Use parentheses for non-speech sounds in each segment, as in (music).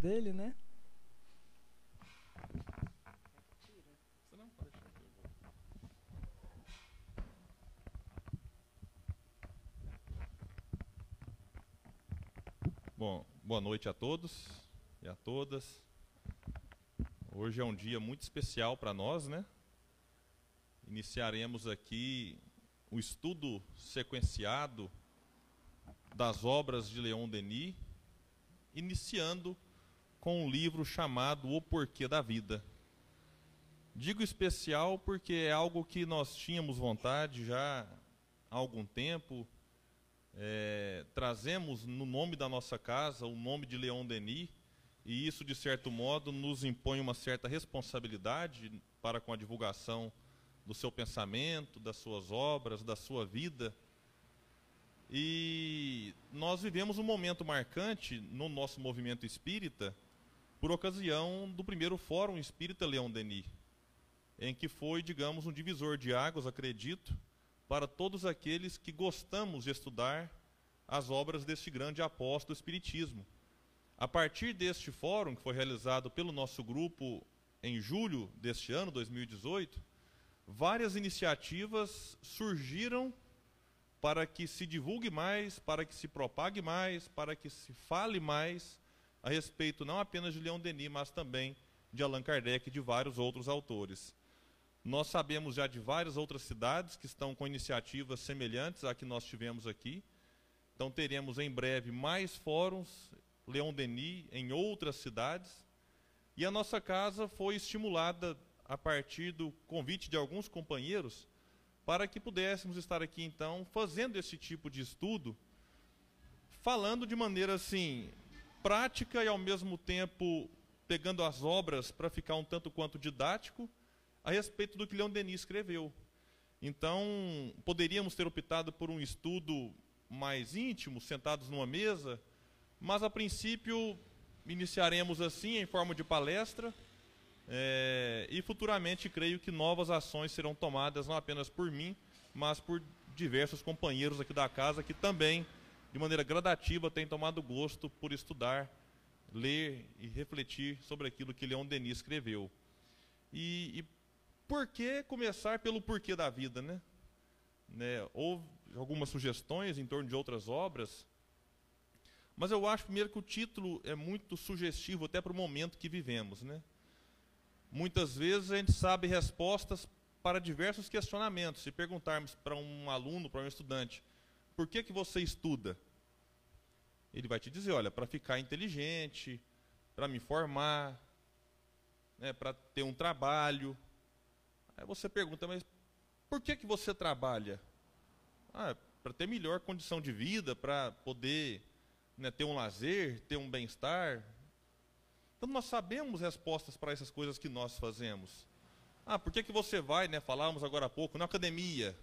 dele, né? Bom, boa noite a todos e a todas. Hoje é um dia muito especial para nós, né? Iniciaremos aqui o estudo sequenciado das obras de Leon Denis, iniciando com um livro chamado O Porquê da Vida. Digo especial porque é algo que nós tínhamos vontade já há algum tempo. É, trazemos no nome da nossa casa o nome de Leon Denis, e isso, de certo modo, nos impõe uma certa responsabilidade para com a divulgação do seu pensamento, das suas obras, da sua vida. E nós vivemos um momento marcante no nosso movimento espírita por ocasião do primeiro Fórum Espírita Leão Denis, em que foi, digamos, um divisor de águas, acredito, para todos aqueles que gostamos de estudar as obras deste grande apóstolo do Espiritismo. A partir deste fórum, que foi realizado pelo nosso grupo em julho deste ano, 2018, várias iniciativas surgiram para que se divulgue mais, para que se propague mais, para que se fale mais a respeito não apenas de Leon Denis, mas também de Allan Kardec e de vários outros autores. Nós sabemos já de várias outras cidades que estão com iniciativas semelhantes à que nós tivemos aqui. Então teremos em breve mais fóruns Leon Denis em outras cidades. E a nossa casa foi estimulada a partir do convite de alguns companheiros para que pudéssemos estar aqui então fazendo esse tipo de estudo, falando de maneira assim prática e ao mesmo tempo pegando as obras para ficar um tanto quanto didático a respeito do que Leon Denis escreveu. Então, poderíamos ter optado por um estudo mais íntimo, sentados numa mesa, mas a princípio iniciaremos assim em forma de palestra é, e futuramente creio que novas ações serão tomadas não apenas por mim, mas por diversos companheiros aqui da casa que também, de maneira gradativa, têm tomado gosto por estudar, ler e refletir sobre aquilo que Leon Denis escreveu. E, e por que começar pelo porquê da vida, né? né? Houve algumas sugestões em torno de outras obras, mas eu acho primeiro que o título é muito sugestivo até para o momento que vivemos, né? Muitas vezes a gente sabe respostas para diversos questionamentos. Se perguntarmos para um aluno, para um estudante, por que, que você estuda? Ele vai te dizer, olha, para ficar inteligente, para me formar, né, para ter um trabalho. Aí você pergunta, mas por que, que você trabalha? Ah, para ter melhor condição de vida, para poder né, ter um lazer, ter um bem-estar, então nós sabemos respostas para essas coisas que nós fazemos. Ah, por que, que você vai, né? Falávamos agora há pouco, na academia.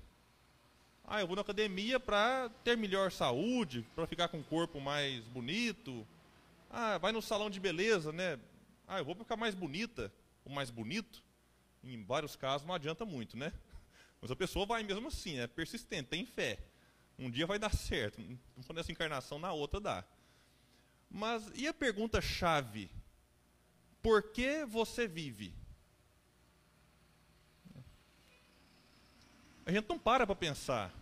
Ah, eu vou na academia para ter melhor saúde, para ficar com o corpo mais bonito. Ah, vai no salão de beleza, né? Ah, eu vou ficar mais bonita, ou mais bonito. Em vários casos não adianta muito, né? (laughs) Mas a pessoa vai mesmo assim, é persistente, tem fé. Um dia vai dar certo. Não for nessa encarnação, na outra dá. Mas e a pergunta chave? Por que você vive? A gente não para para pensar.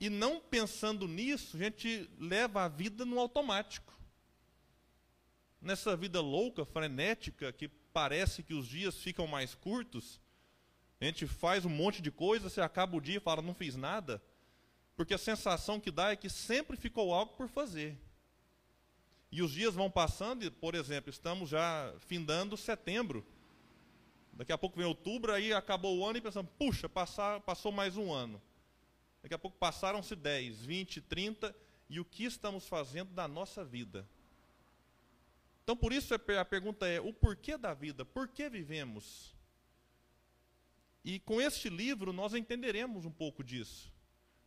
E não pensando nisso, a gente leva a vida no automático. Nessa vida louca, frenética, que parece que os dias ficam mais curtos, a gente faz um monte de coisa, você acaba o dia e fala, não fiz nada, porque a sensação que dá é que sempre ficou algo por fazer. E os dias vão passando, e, por exemplo, estamos já findando setembro. Daqui a pouco vem outubro, aí acabou o ano e pensamos, puxa, passar, passou mais um ano. Daqui a pouco passaram-se 10, 20, 30, e o que estamos fazendo da nossa vida? Então, por isso a pergunta é: o porquê da vida? Por que vivemos? E com este livro nós entenderemos um pouco disso.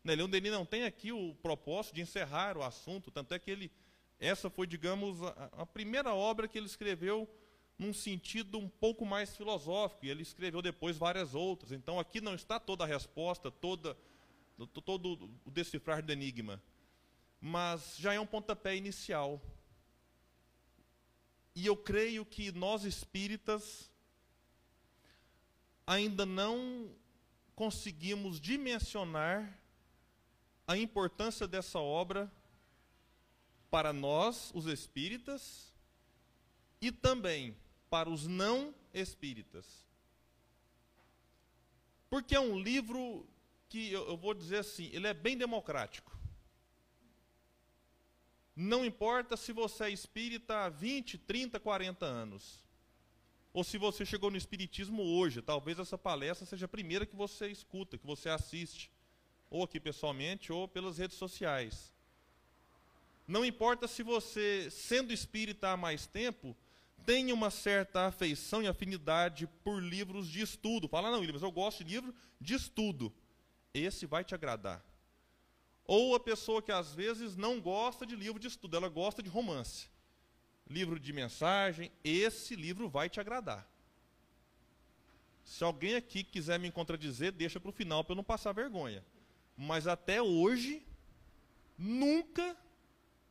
Né, Leon Denis não tem aqui o propósito de encerrar o assunto, tanto é que ele essa foi, digamos, a, a primeira obra que ele escreveu num sentido um pouco mais filosófico, e ele escreveu depois várias outras. Então aqui não está toda a resposta, toda, todo o decifrar do enigma, mas já é um pontapé inicial. E eu creio que nós espíritas ainda não conseguimos dimensionar a importância dessa obra para nós, os espíritas, e também para os não espíritas. Porque é um livro que, eu, eu vou dizer assim, ele é bem democrático. Não importa se você é espírita há 20, 30, 40 anos. Ou se você chegou no espiritismo hoje, talvez essa palestra seja a primeira que você escuta, que você assiste, ou aqui pessoalmente, ou pelas redes sociais. Não importa se você, sendo espírita há mais tempo, tem uma certa afeição e afinidade por livros de estudo. Fala, não, William, mas eu gosto de livro de estudo. Esse vai te agradar. Ou a pessoa que às vezes não gosta de livro de estudo, ela gosta de romance. Livro de mensagem, esse livro vai te agradar. Se alguém aqui quiser me contradizer, deixa para o final para eu não passar vergonha. Mas até hoje, nunca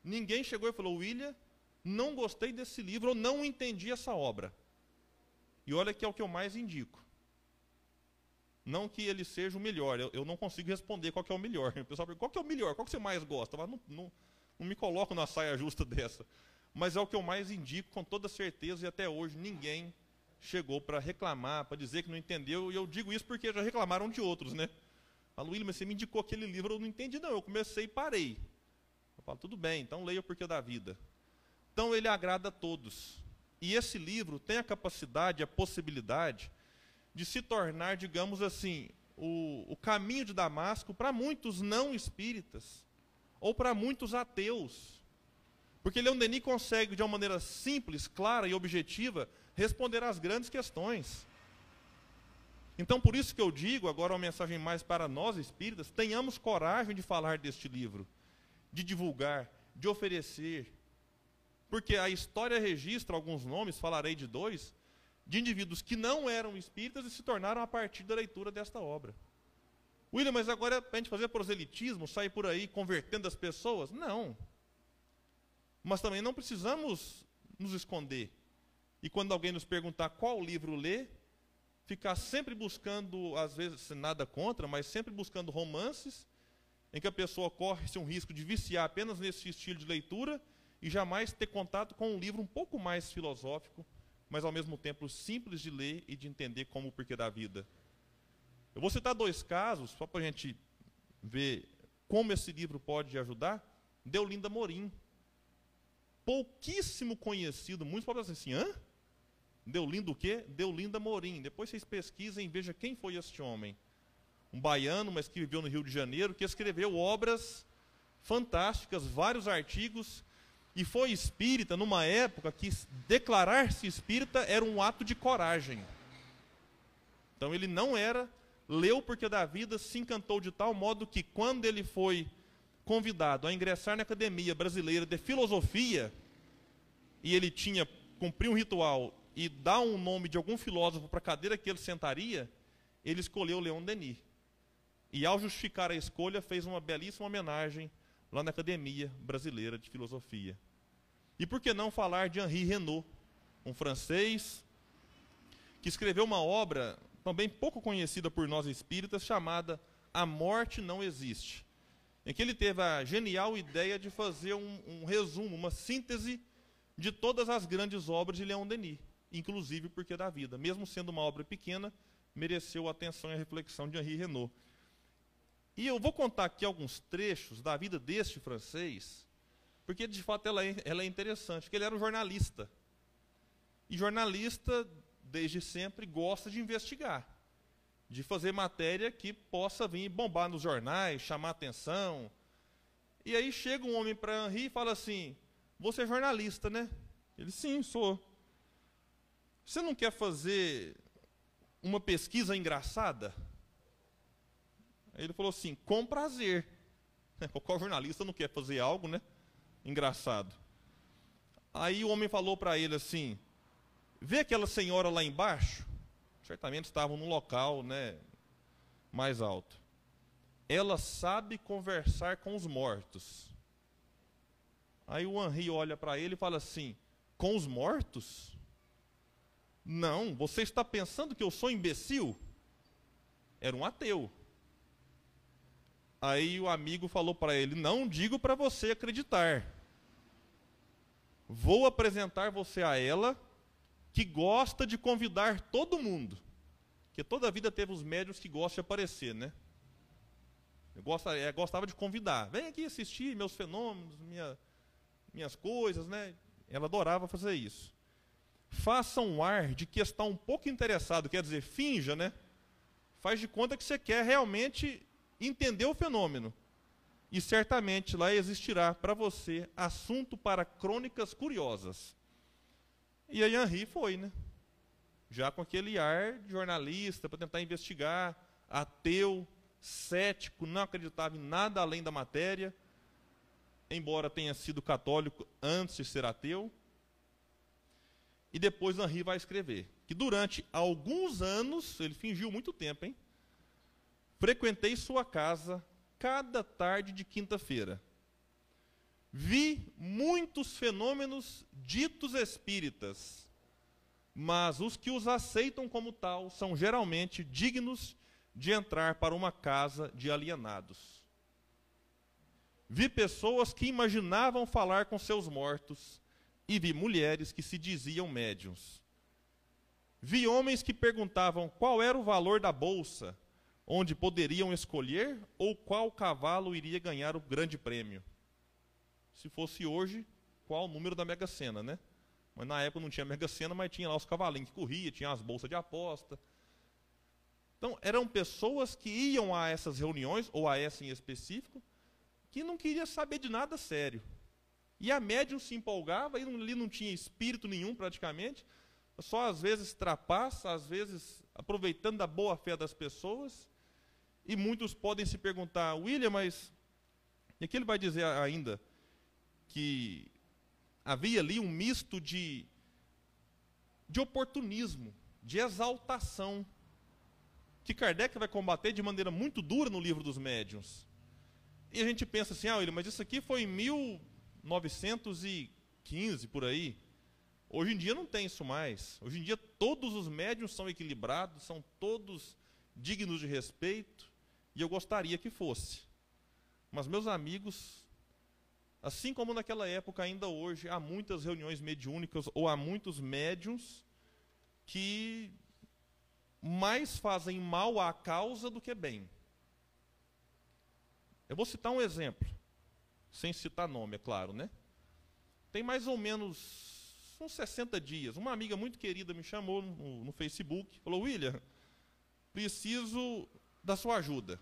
ninguém chegou e falou, William, não gostei desse livro ou não entendi essa obra. E olha que é o que eu mais indico. Não que ele seja o melhor, eu, eu não consigo responder qual é o melhor. (laughs) O pessoal pergunta, qual é o melhor? Qual que você mais gosta? Mas não, não, não me coloco na saia justa (laughs) dessa. Mas é o que eu mais indico com toda certeza e até hoje ninguém chegou para reclamar, para dizer que não entendeu. E eu digo isso porque já reclamaram de outros, né? Falo, William, você me indicou aquele livro, eu não entendi não. Eu comecei e parei. Eu falo, tudo bem, então leia o Porquê da Vida. Então ele agrada a todos. E esse livro tem a capacidade, a possibilidade de se tornar, digamos assim, o, o caminho de Damasco para muitos não espíritas ou para muitos ateus. Porque Leon Denis consegue, de uma maneira simples, clara e objetiva, responder às grandes questões. Então, por isso que eu digo, agora uma mensagem mais para nós espíritas, tenhamos coragem de falar deste livro, de divulgar, de oferecer, porque a história registra alguns nomes, falarei de dois, de indivíduos que não eram espíritas e se tornaram a partir da leitura desta obra. William, mas agora é para a gente fazer proselitismo, sair por aí convertendo as pessoas? Não. Mas também não precisamos nos esconder. E quando alguém nos perguntar qual livro ler, ficar sempre buscando, às vezes nada contra, mas sempre buscando romances, em que a pessoa corre-se um risco de viciar apenas nesse estilo de leitura e jamais ter contato com um livro um pouco mais filosófico, mas ao mesmo tempo simples de ler e de entender como o porquê da vida. Eu vou citar dois casos, só para a gente ver como esse livro pode ajudar. Deolinda Morim. Pouquíssimo conhecido, muitos podem dizer assim, hã? Deolinda o quê? Deolinda Morim. Depois vocês pesquisem e vejam quem foi este homem. Um baiano, mas que viveu no Rio de Janeiro, que escreveu obras fantásticas, vários artigos e foi espírita numa época que declarar-se espírita era um ato de coragem. Então ele não era, leu porque da vida se encantou de tal modo que quando ele foi convidado a ingressar na Academia Brasileira de Filosofia, e ele tinha cumprir um ritual e dar um nome de algum filósofo para a cadeira que ele sentaria, ele escolheu Leon Denis. E ao justificar a escolha, fez uma belíssima homenagem lá na Academia Brasileira de Filosofia. E por que não falar de Henri Renaud, um francês que escreveu uma obra também pouco conhecida por nós espíritas chamada A Morte Não Existe, em que ele teve a genial ideia de fazer um, um resumo, uma síntese de todas as grandes obras de Leon Denis, inclusive Porque da Vida. Mesmo sendo uma obra pequena, mereceu a atenção e a reflexão de Henri Renaud. E eu vou contar aqui alguns trechos da vida deste francês, porque de fato ela é, ela é interessante, porque ele era um jornalista. E jornalista, desde sempre, gosta de investigar, de fazer matéria que possa vir bombar nos jornais, chamar atenção. E aí chega um homem para Henri e fala assim: Você é jornalista, né? Ele, sim, sou. Você não quer fazer uma pesquisa engraçada? Ele falou assim: com prazer. (laughs) Qual jornalista não quer fazer algo, né? Engraçado. Aí o homem falou para ele assim: vê aquela senhora lá embaixo? Certamente estavam num local, né? Mais alto. Ela sabe conversar com os mortos. Aí o Henri olha para ele e fala assim: com os mortos? Não, você está pensando que eu sou imbecil? Era um ateu. Aí o amigo falou para ele: Não digo para você acreditar. Vou apresentar você a ela, que gosta de convidar todo mundo. Porque toda a vida teve os médios que gostam de aparecer, né? Eu gostava, eu gostava de convidar. Vem aqui assistir meus fenômenos, minha, minhas coisas, né? Ela adorava fazer isso. Faça um ar de que está um pouco interessado, quer dizer, finja, né? Faz de conta que você quer realmente entender o fenômeno. E certamente lá existirá para você assunto para crônicas curiosas. E aí Henri foi, né? Já com aquele ar de jornalista para tentar investigar, ateu, cético, não acreditava em nada além da matéria, embora tenha sido católico antes de ser ateu. E depois Henri vai escrever que durante alguns anos, ele fingiu muito tempo, hein? Frequentei sua casa cada tarde de quinta-feira. Vi muitos fenômenos ditos espíritas, mas os que os aceitam como tal são geralmente dignos de entrar para uma casa de alienados. Vi pessoas que imaginavam falar com seus mortos e vi mulheres que se diziam médiums. Vi homens que perguntavam qual era o valor da bolsa onde poderiam escolher ou qual cavalo iria ganhar o grande prêmio. Se fosse hoje, qual o número da Mega Sena, né? Mas na época não tinha Mega Sena, mas tinha lá os cavalinhos que corriam, tinha as bolsas de aposta. Então, eram pessoas que iam a essas reuniões, ou a essa em específico, que não queria saber de nada sério. E a médium se empolgava, e ali não tinha espírito nenhum praticamente, só às vezes trapaça, às vezes aproveitando da boa fé das pessoas, e muitos podem se perguntar, William, mas e aqui ele vai dizer ainda que havia ali um misto de, de oportunismo, de exaltação, que Kardec vai combater de maneira muito dura no livro dos médiuns. E a gente pensa assim, ah, William, mas isso aqui foi em 1915, por aí. Hoje em dia não tem isso mais. Hoje em dia todos os médiuns são equilibrados, são todos dignos de respeito. E eu gostaria que fosse. Mas meus amigos, assim como naquela época, ainda hoje, há muitas reuniões mediúnicas ou há muitos médiums que mais fazem mal à causa do que bem. Eu vou citar um exemplo, sem citar nome, é claro, né? Tem mais ou menos uns 60 dias, uma amiga muito querida me chamou no, no Facebook, falou: William, preciso da sua ajuda.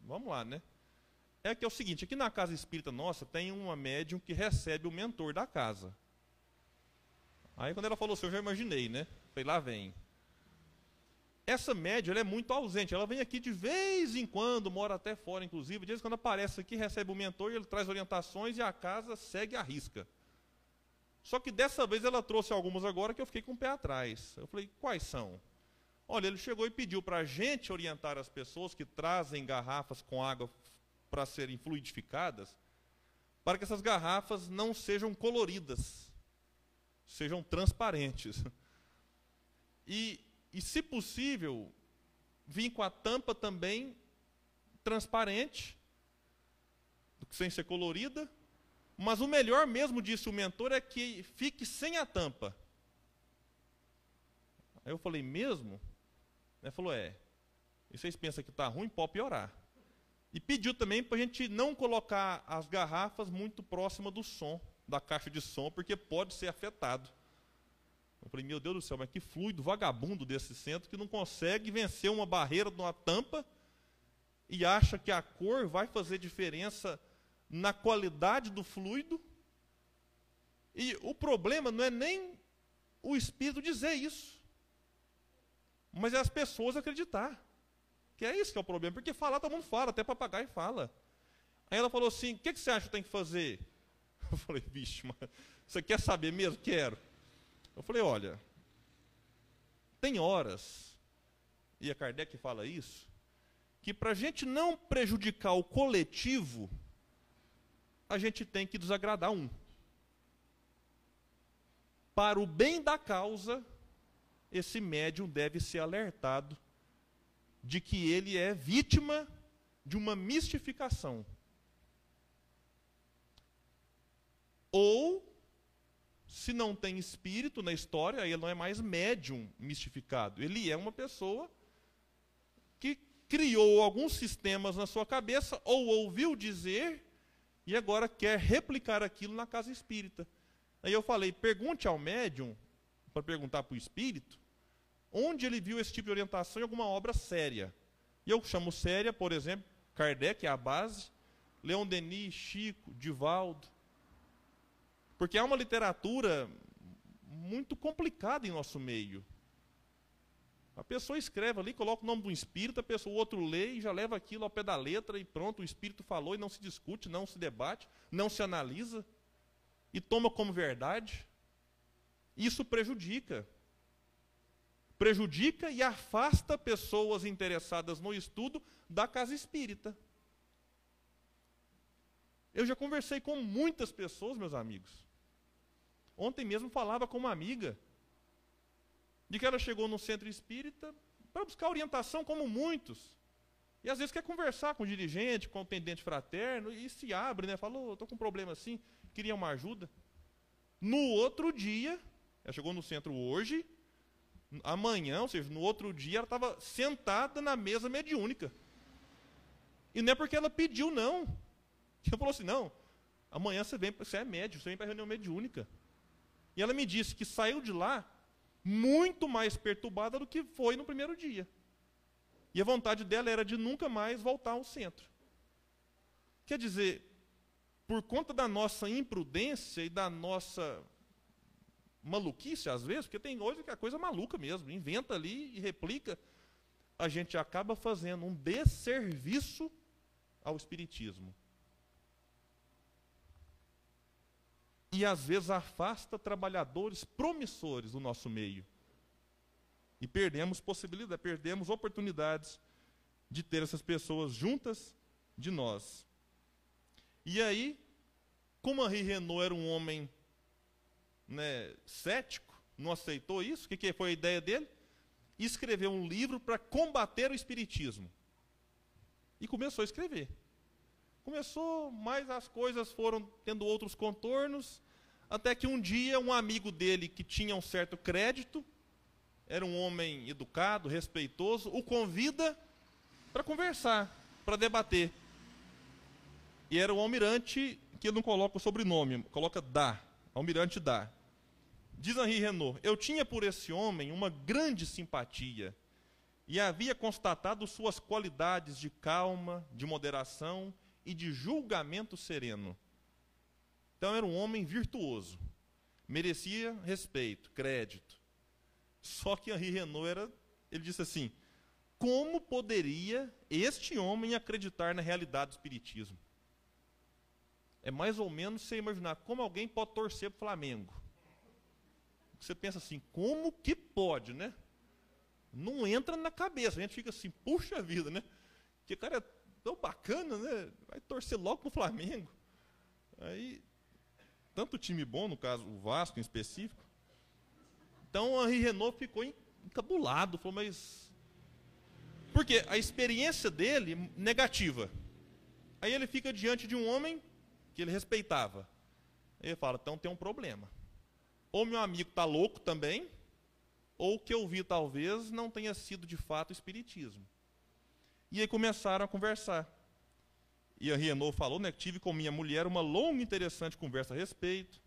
Vamos lá, né? É que é o seguinte, aqui na casa espírita nossa tem uma médium que recebe o mentor da casa. Aí quando ela falou assim, eu já imaginei, né? Falei, lá vem. Essa médium ela é muito ausente, ela vem aqui de vez em quando, mora até fora, inclusive, de vez em quando aparece aqui, recebe o mentor, ele traz orientações e a casa segue a risca. Só que dessa vez ela trouxe algumas agora que eu fiquei com o pé atrás. Eu falei, quais são? Olha, ele chegou e pediu para a gente orientar as pessoas que trazem garrafas com água para serem fluidificadas, para que essas garrafas não sejam coloridas, sejam transparentes. E, e se possível, vir com a tampa também transparente, sem ser colorida, mas o melhor mesmo, disse o mentor, é que fique sem a tampa. Aí eu falei, mesmo? Ele falou, é. E vocês pensam que está ruim? Pode piorar. E pediu também para a gente não colocar as garrafas muito próximas do som, da caixa de som, porque pode ser afetado. Eu falei, meu Deus do céu, mas que fluido vagabundo desse centro que não consegue vencer uma barreira de uma tampa e acha que a cor vai fazer diferença na qualidade do fluido. E o problema não é nem o espírito dizer isso. Mas é as pessoas acreditar. Que é isso que é o problema. Porque falar, todo mundo fala, até papagaio fala. Aí ela falou assim: o que, que você acha que tem que fazer? (laughs) Eu falei, vixe, mas você quer saber mesmo? Quero. Eu falei, olha, tem horas, e a Kardec fala isso, que para a gente não prejudicar o coletivo, a gente tem que desagradar um. para o bem da causa, esse médium deve ser alertado de que ele é vítima de uma mistificação. Ou, se não tem espírito na história, ele não é mais médium mistificado. Ele é uma pessoa que criou alguns sistemas na sua cabeça, ou ouviu dizer, e agora quer replicar aquilo na casa espírita. Aí eu falei: pergunte ao médium, para perguntar para o espírito, onde ele viu esse tipo de orientação em alguma obra séria. E eu chamo séria, por exemplo, Kardec é a base, Leon Denis, Chico, Divaldo. Porque é uma literatura muito complicada em nosso meio. A pessoa escreve ali, coloca o nome do espírito, a pessoa, o outro lê e já leva aquilo ao pé da letra e pronto, o espírito falou e não se discute, não se debate, não se analisa e toma como verdade. Isso prejudica. Prejudica e afasta pessoas interessadas no estudo da casa espírita. Eu já conversei com muitas pessoas, meus amigos. Ontem mesmo falava com uma amiga de que ela chegou no centro espírita para buscar orientação, como muitos. E às vezes quer conversar com o dirigente, com o atendente fraterno, e se abre, né? Falou, estou com um problema assim, queria uma ajuda. No outro dia, ela chegou no centro hoje, amanhã, ou seja, no outro dia, ela estava sentada na mesa mediúnica. E não é porque ela pediu, não. Ela falou assim: não, amanhã você vem, você é médium, você vem para a reunião mediúnica. E ela me disse que saiu de lá muito mais perturbada do que foi no primeiro dia. E a vontade dela era de nunca mais voltar ao centro. Quer dizer, por conta da nossa imprudência e da nossa maluquice, às vezes, porque tem hoje que é coisa maluca mesmo, inventa ali e replica, a gente acaba fazendo um desserviço ao Espiritismo. e às vezes afasta trabalhadores promissores do nosso meio. E perdemos possibilidades, perdemos oportunidades de ter essas pessoas juntas de nós. E aí, como Henri Renault era um homem né, cético, não aceitou isso, o que, que foi a ideia dele? Escreveu um livro para combater o espiritismo. E começou a escrever. Começou, mas as coisas foram tendo outros contornos, até que um dia um amigo dele, que tinha um certo crédito, era um homem educado, respeitoso, o convida para conversar, para debater. E era o almirante, que não coloca o sobrenome, coloca Dá, almirante Dá. Diz Henri Renault, eu tinha por esse homem uma grande simpatia e havia constatado suas qualidades de calma, de moderação e de julgamento sereno. Então era um homem virtuoso, merecia respeito, crédito. Só que Henri Renault era, ele disse assim: como poderia este homem acreditar na realidade do espiritismo? É mais ou menos você imaginar como alguém pode torcer para o Flamengo. Você pensa assim, como que pode, né? Não entra na cabeça, a gente fica assim, puxa vida, né? Que cara é tão bacana, né? Vai torcer logo pro Flamengo. Aí, tanto time bom, no caso, o Vasco em específico. Então, o Henri Renault ficou encabulado, falou, mas... Porque a experiência dele, negativa. Aí ele fica diante de um homem que ele respeitava. Ele fala, então tem um problema. Ou meu amigo está louco também, ou o que eu vi talvez não tenha sido de fato espiritismo. E aí começaram a conversar. E a Renault falou, né, que tive com minha mulher uma longa e interessante conversa a respeito.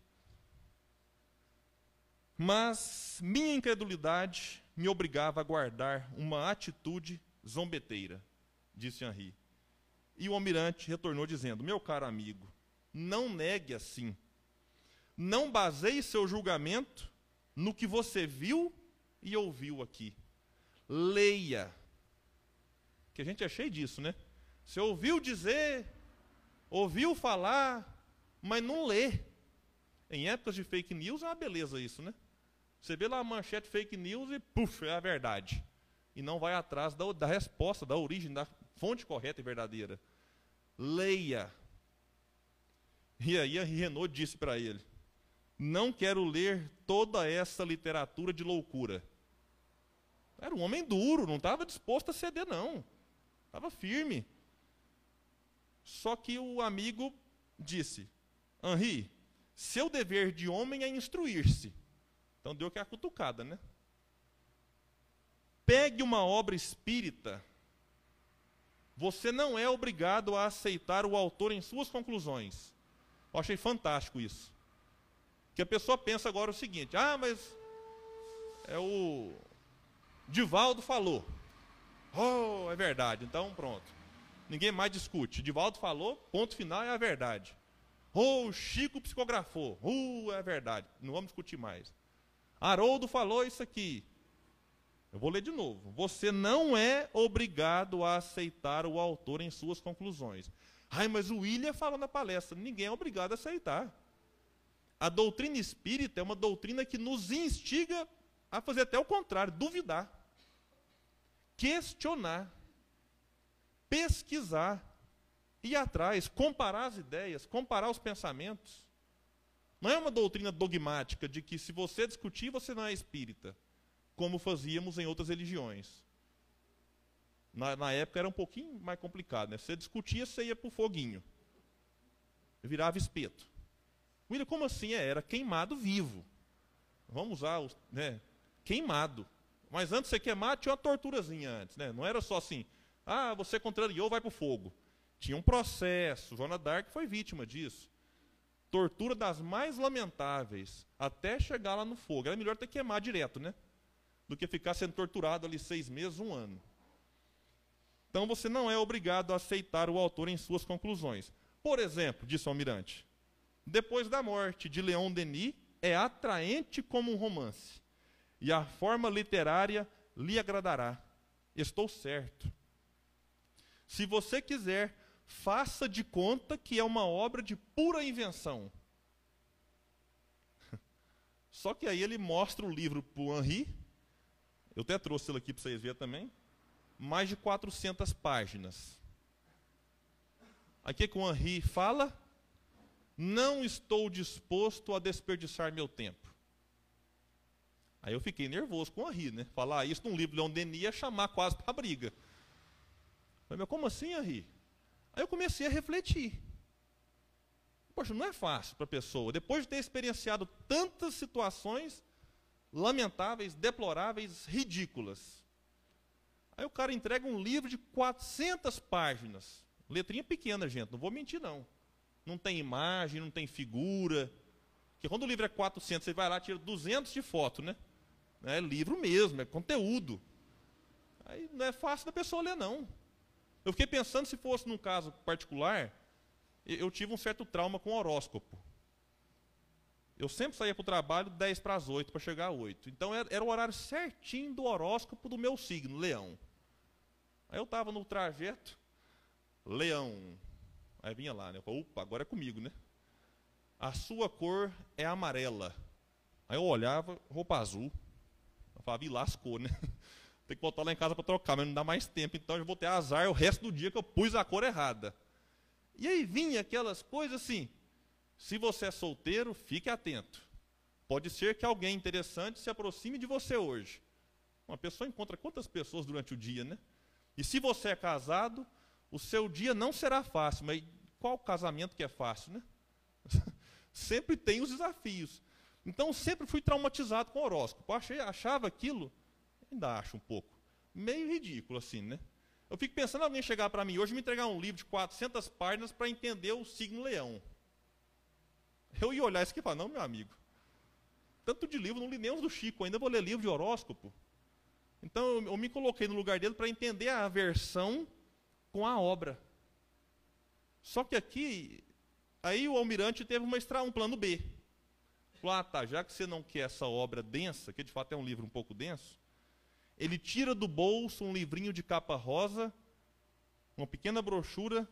Mas minha incredulidade me obrigava a guardar uma atitude zombeteira, disse Henri. E o almirante retornou dizendo: Meu caro amigo, não negue assim. Não baseie seu julgamento no que você viu e ouviu aqui. Leia que a gente é cheio disso, né? Você ouviu dizer, ouviu falar, mas não lê. Em épocas de fake news é uma beleza isso, né? Você vê lá a manchete fake news e, puf, é a verdade. E não vai atrás da, da resposta, da origem, da fonte correta e verdadeira. Leia. E aí a Renault disse para ele: Não quero ler toda essa literatura de loucura. Era um homem duro, não estava disposto a ceder, não. Estava firme. Só que o amigo disse: Henri, seu dever de homem é instruir-se. Então deu que a cutucada, né? Pegue uma obra espírita. Você não é obrigado a aceitar o autor em suas conclusões. Eu achei fantástico isso. Que a pessoa pensa agora o seguinte: ah, mas é o Divaldo falou. Oh, é verdade. Então pronto. Ninguém mais discute. Divaldo falou, ponto final é a verdade. Oh, Chico psicografou. Uh, é verdade. Não vamos discutir mais. Haroldo falou isso aqui. Eu vou ler de novo. Você não é obrigado a aceitar o autor em suas conclusões. Ai, mas o William falou na palestra. Ninguém é obrigado a aceitar. A doutrina espírita é uma doutrina que nos instiga a fazer até o contrário, duvidar, questionar, pesquisar, ir atrás, comparar as ideias, comparar os pensamentos. Não é uma doutrina dogmática de que se você discutir, você não é espírita como fazíamos em outras religiões. Na, na época era um pouquinho mais complicado, né? Você discutia, você ia para o foguinho. Virava espeto. William, como assim? É, era queimado vivo. Vamos usar, né? Queimado. Mas antes de ser queimado, tinha uma torturazinha antes, né? Não era só assim, ah, você contrariou, vai para o fogo. Tinha um processo. Joana Dark foi vítima disso. Tortura das mais lamentáveis, até chegar lá no fogo. Era melhor ter queimado direto, né? do que ficar sendo torturado ali seis meses, um ano. Então você não é obrigado a aceitar o autor em suas conclusões. Por exemplo, disse o almirante, depois da morte de Leon Denis é atraente como um romance, e a forma literária lhe agradará. Estou certo. Se você quiser, faça de conta que é uma obra de pura invenção. (laughs) Só que aí ele mostra o livro para o Henri, eu até trouxe ele aqui para vocês verem também. Mais de 400 páginas. Aqui que o Henri fala, não estou disposto a desperdiçar meu tempo. Aí eu fiquei nervoso com o Henri, né? Falar isso num livro de Leon Denis ia chamar quase para a briga. Falei, mas como assim, Henri? Aí eu comecei a refletir. Poxa, não é fácil para a pessoa, depois de ter experienciado tantas situações, lamentáveis, deploráveis, ridículas. Aí o cara entrega um livro de 400 páginas. Letrinha pequena, gente, não vou mentir não. Não tem imagem, não tem figura. Porque quando o livro é 400, você vai lá e tira 200 de foto, né? É livro mesmo, é conteúdo. Aí não é fácil da pessoa ler, não. Eu fiquei pensando se fosse num caso particular, eu tive um certo trauma com horóscopo. Eu sempre saía para o trabalho 10 para as 8 para chegar às 8. Então era, era, o horário certinho do horóscopo do meu signo, leão. Aí eu estava no trajeto, leão. Aí vinha lá, né? Eu opa, agora é comigo, né? A sua cor é amarela. Aí eu olhava, roupa azul. Eu falava, e lascou, né? (laughs) Tem que voltar lá em casa para trocar, mas não dá mais tempo. Então eu vou ter azar o resto do dia que eu pus a cor errada. E aí vinha aquelas coisas assim, se você é solteiro, fique atento. Pode ser que alguém interessante se aproxime de você hoje. Uma pessoa encontra quantas pessoas durante o dia, né? E se você é casado, o seu dia não será fácil, mas qual casamento que é fácil, né? (laughs) sempre tem os desafios. Então sempre fui traumatizado com horóscopo. Achei, achava aquilo, ainda acho um pouco, meio ridículo assim, né? Eu fico pensando alguém chegar para mim hoje e me entregar um livro de 400 páginas para entender o signo leão. Eu ia olhar isso aqui e falar, não, meu amigo, tanto de livro, não li nem os do Chico, ainda vou ler livro de horóscopo. Então eu, eu me coloquei no lugar dele para entender a versão com a obra. Só que aqui, aí o almirante teve uma extra, um plano B. Falou, ah tá, já que você não quer essa obra densa, que de fato é um livro um pouco denso, ele tira do bolso um livrinho de capa rosa, uma pequena brochura,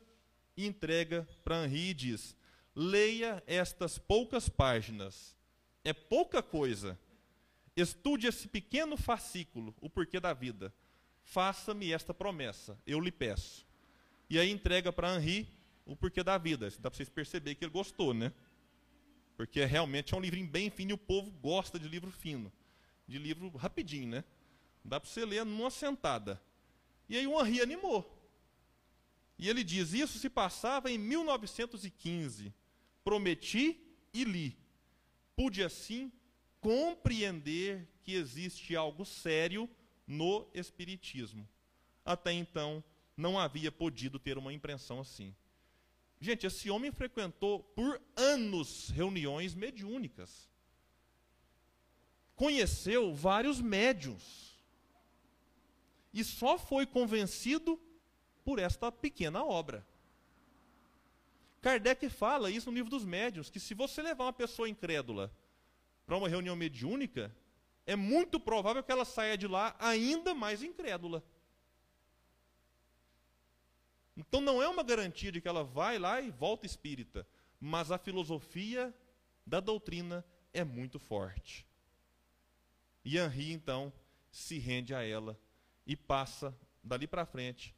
e entrega para Henri e diz: Leia estas poucas páginas. É pouca coisa. Estude esse pequeno fascículo, o porquê da vida. Faça-me esta promessa, eu lhe peço. E aí entrega para Henri o porquê da vida. Dá para vocês perceberem que ele gostou, né? porque realmente é um livrinho bem fino e o povo gosta de livro fino, de livro rapidinho, né? Dá para você ler numa sentada. E aí o Henri animou. E ele diz: Isso se passava em 1915. Prometi e li. Pude assim compreender que existe algo sério no Espiritismo. Até então, não havia podido ter uma impressão assim. Gente, esse homem frequentou por anos reuniões mediúnicas. Conheceu vários médiums. E só foi convencido por esta pequena obra. Kardec fala isso no livro dos médiuns, que se você levar uma pessoa incrédula para uma reunião mediúnica, é muito provável que ela saia de lá ainda mais incrédula. Então não é uma garantia de que ela vai lá e volta espírita, mas a filosofia da doutrina é muito forte. E Henri então se rende a ela e passa dali para frente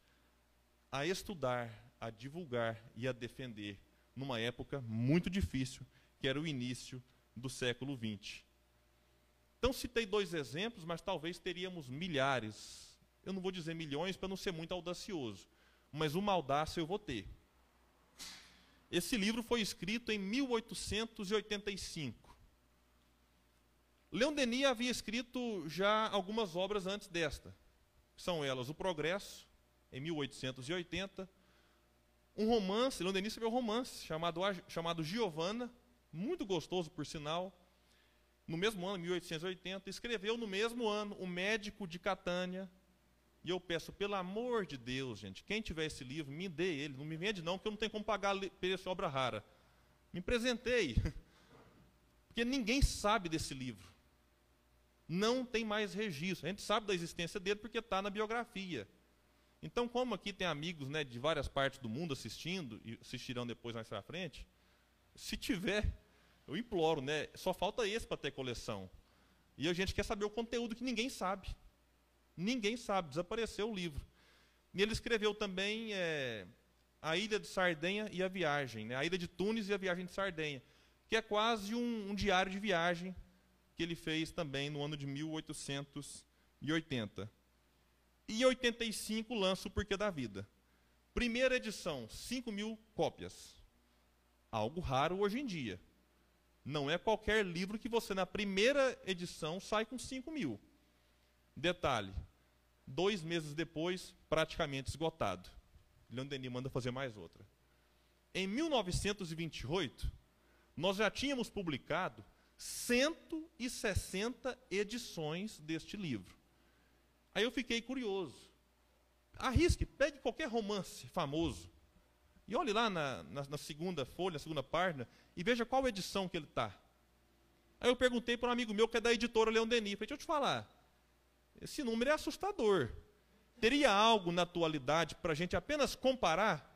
a estudar, a divulgar e a defender numa época muito difícil, que era o início do século XX. Então citei dois exemplos, mas talvez teríamos milhares. Eu não vou dizer milhões para não ser muito audacioso, mas uma audácia eu vou ter. Esse livro foi escrito em 1885. Leon Denis havia escrito já algumas obras antes desta. São elas O Progresso, em 1880, um romance, Leon Denis escreveu um romance chamado, chamado Giovanna, muito gostoso por sinal, no mesmo ano, 1880, escreveu no mesmo ano O Médico de Catânia, e eu peço, pelo amor de Deus, gente, quem tiver esse livro, me dê ele, não me vende não, porque eu não tenho como pagar essa obra rara. Me presentei, (laughs) porque ninguém sabe desse livro. Não tem mais registro. A gente sabe da existência dele porque está na biografia. Então, como aqui tem amigos né, de várias partes do mundo assistindo, e assistirão depois mais para frente, se tiver, eu imploro, né, só falta esse para ter coleção. E a gente quer saber o conteúdo que ninguém sabe. Ninguém sabe, desapareceu o livro. E ele escreveu também é, A Ilha de Sardenha e a Viagem, né, A Ilha de Tunis e a Viagem de Sardenha, que é quase um, um diário de viagem que ele fez também no ano de 1880. E em 85 lança o Porquê da Vida. Primeira edição, 5 mil cópias. Algo raro hoje em dia. Não é qualquer livro que você, na primeira edição, sai com 5 mil. Detalhe: dois meses depois, praticamente esgotado. Leon Denis manda fazer mais outra. Em 1928, nós já tínhamos publicado 160 edições deste livro. Aí eu fiquei curioso. Arrisque, pegue qualquer romance famoso e olhe lá na, na, na segunda folha, na segunda página, e veja qual edição que ele está. Aí eu perguntei para um amigo meu que é da editora Leon Denis. Falei, deixa eu te falar, esse número é assustador. Teria algo na atualidade para a gente apenas comparar?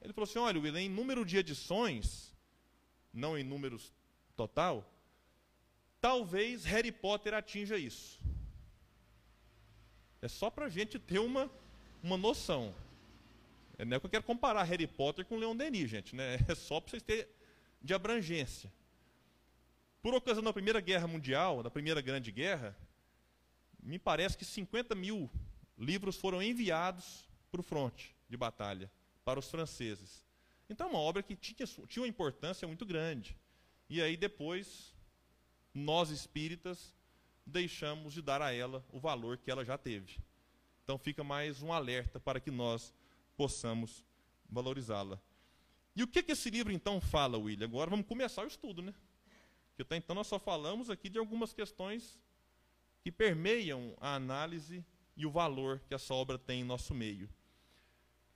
Ele falou assim: olha, William, em número de edições, não em números total, talvez Harry Potter atinja isso. É só para a gente ter uma, uma noção. É, não é que eu quero comparar Harry Potter com Leon Denis, gente. Né? (laughs) É só para vocês terem de abrangência. Por ocasião da Primeira Guerra Mundial, da Primeira Grande Guerra, me parece que 50 mil livros foram enviados para o fronte de batalha, para os franceses. Então, é uma obra que tinha, tinha uma importância muito grande. E aí, depois, nós espíritas deixamos de dar a ela o valor que ela já teve. Então fica mais um alerta para que nós possamos valorizá-la. E o que, que esse livro então fala, William? Agora vamos começar o estudo, né? Porque até então nós só falamos aqui de algumas questões que permeiam a análise e o valor que essa obra tem em nosso meio.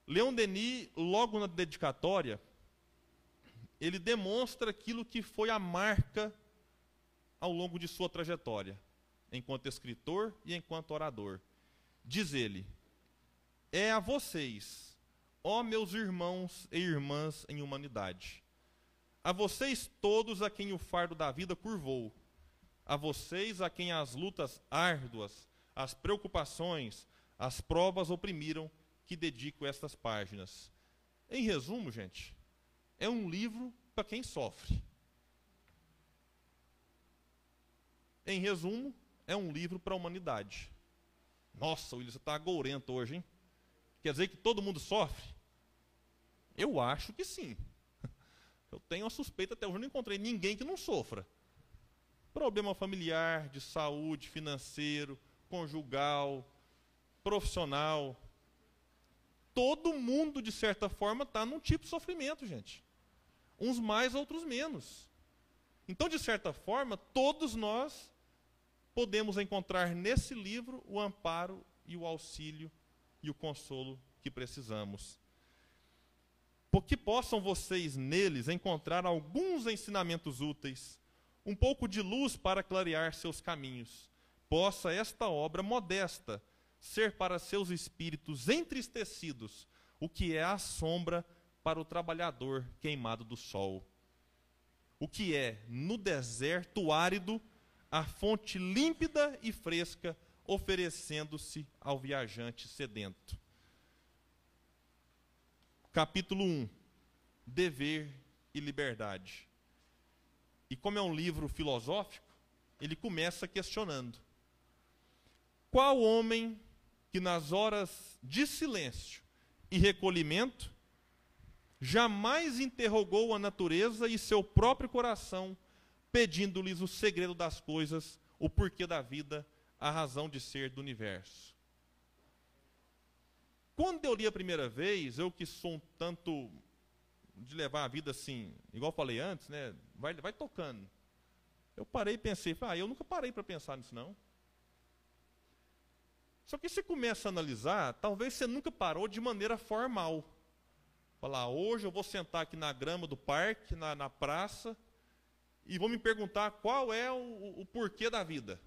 Leon Denis, logo na dedicatória, ele demonstra aquilo que foi a marca ao longo de sua trajetória enquanto escritor e enquanto orador. Diz ele: É a vocês, ó meus irmãos e irmãs em humanidade, a vocês todos a quem o fardo da vida curvou, a vocês a quem as lutas árduas, as preocupações, as provas oprimiram, que dedico estas páginas. Em resumo, gente, é um livro para quem sofre. em resumo, é um livro para a humanidade. Nossa, William, você está agourento hoje, hein? Quer dizer que todo mundo sofre? Eu acho que sim. (laughs) Eu tenho a suspeita, até hoje não encontrei ninguém que não sofra. Problema familiar, de saúde, financeiro, conjugal, profissional. Todo mundo, de certa forma, está num tipo de sofrimento, gente. Uns mais, outros menos. Então, de certa forma, todos nós podemos encontrar nesse livro o amparo e o auxílio e o consolo que precisamos. Porque possam vocês neles encontrar alguns ensinamentos úteis, um pouco de luz para clarear seus caminhos. Possa esta obra modesta ser para seus espíritos entristecidos o que é a sombra para o trabalhador queimado do sol. O que é, no deserto árido, a fonte límpida e fresca oferecendo-se ao viajante sedento. Capítulo 1: Dever e liberdade. E como é um livro filosófico, ele começa questionando: Qual homem que nas horas de silêncio e recolhimento jamais interrogou a natureza e seu próprio coração, pedindo-lhes o segredo das coisas, o porquê da vida, a razão de ser do universo? Quando eu li a primeira vez, eu que sou um tanto de levar a vida assim, igual falei antes, né? Vai, vai tocando. Eu parei e pensei, ah, eu nunca parei para pensar nisso não. Só que você começa a analisar, talvez você nunca parou de maneira formal. Falar, hoje eu vou sentar aqui na grama do parque, na, na praça, e vou me perguntar qual é o, o porquê da vida.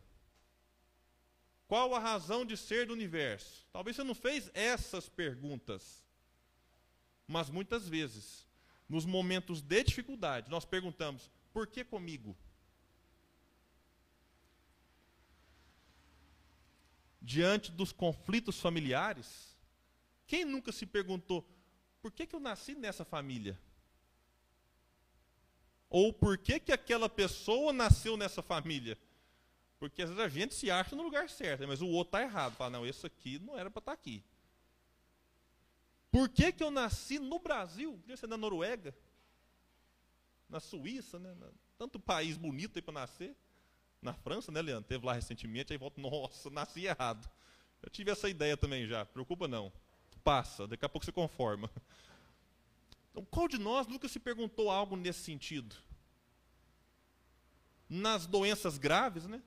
Qual a razão de ser do universo? Talvez você não fez essas perguntas. Mas muitas vezes, nos momentos de dificuldade, nós perguntamos: por que comigo? Diante dos conflitos familiares, quem nunca se perguntou: por que, que eu nasci nessa família? Ou por que, que aquela pessoa nasceu nessa família? Porque às vezes a gente se acha no lugar certo, mas o outro está errado. Fala, não, esse aqui não era para estar tá aqui. Por que, que eu nasci no Brasil? Podia ser na Noruega, na Suíça, né? tanto país bonito aí para nascer. Na França, né, Leandro? Teve lá recentemente, aí volta, nossa, nasci errado. Eu tive essa ideia também já, preocupa não. Passa, daqui a pouco você conforma. Então, qual de nós nunca se perguntou algo nesse sentido? Nas doenças graves, né?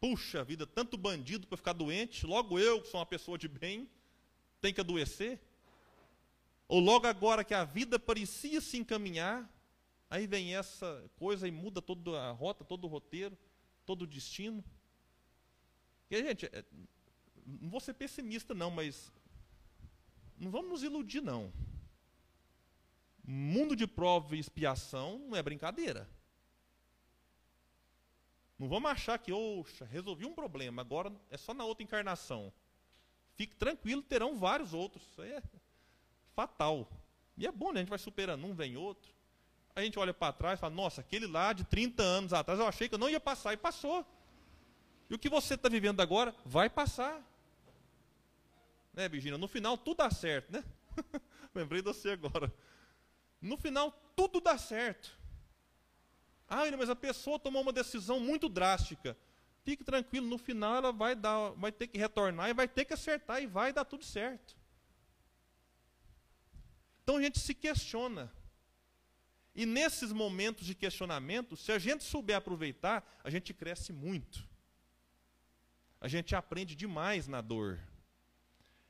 Puxa vida, tanto bandido para ficar doente, logo eu, que sou uma pessoa de bem, tem que adoecer? Ou logo agora que a vida parecia se encaminhar, aí vem essa coisa e muda toda a rota, todo o roteiro, todo o destino? E gente, é, não vou ser pessimista não, mas não vamos nos iludir não. Mundo de prova e expiação não é brincadeira. Não vamos achar que, oxa, resolvi um problema, agora é só na outra encarnação. Fique tranquilo, terão vários outros. É fatal. E é bom, né? A gente vai superando um, vem outro. A gente olha para trás e fala, nossa, aquele lá de 30 anos atrás, eu achei que eu não ia passar, e passou. E o que você está vivendo agora vai passar. Né, Virginia? No final tudo dá certo, né? (laughs) Lembrei de você agora. No final tudo dá certo. Ah, mas a pessoa tomou uma decisão muito drástica. Fique tranquilo, no final ela vai, dar, vai ter que retornar e vai ter que acertar e vai dar tudo certo. Então a gente se questiona. E nesses momentos de questionamento, se a gente souber aproveitar, a gente cresce muito. A gente aprende demais na dor.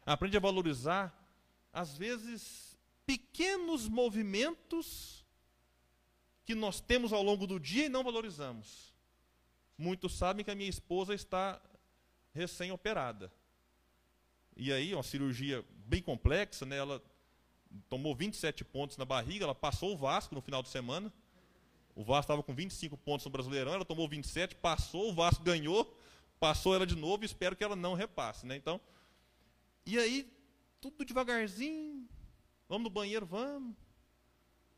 Aprende a valorizar, às vezes, pequenos movimentos que nós temos ao longo do dia e não valorizamos. Muitos sabem que a minha esposa está recém-operada. E aí, uma cirurgia bem complexa, né? ela tomou 27 pontos na barriga, ela passou o Vasco no final de semana. O Vasco estava com 25 pontos no Brasileirão, ela tomou 27, passou, o Vasco ganhou, passou ela de novo e espero que ela não repasse. Né? Então, e aí, tudo devagarzinho, vamos no banheiro, vamos.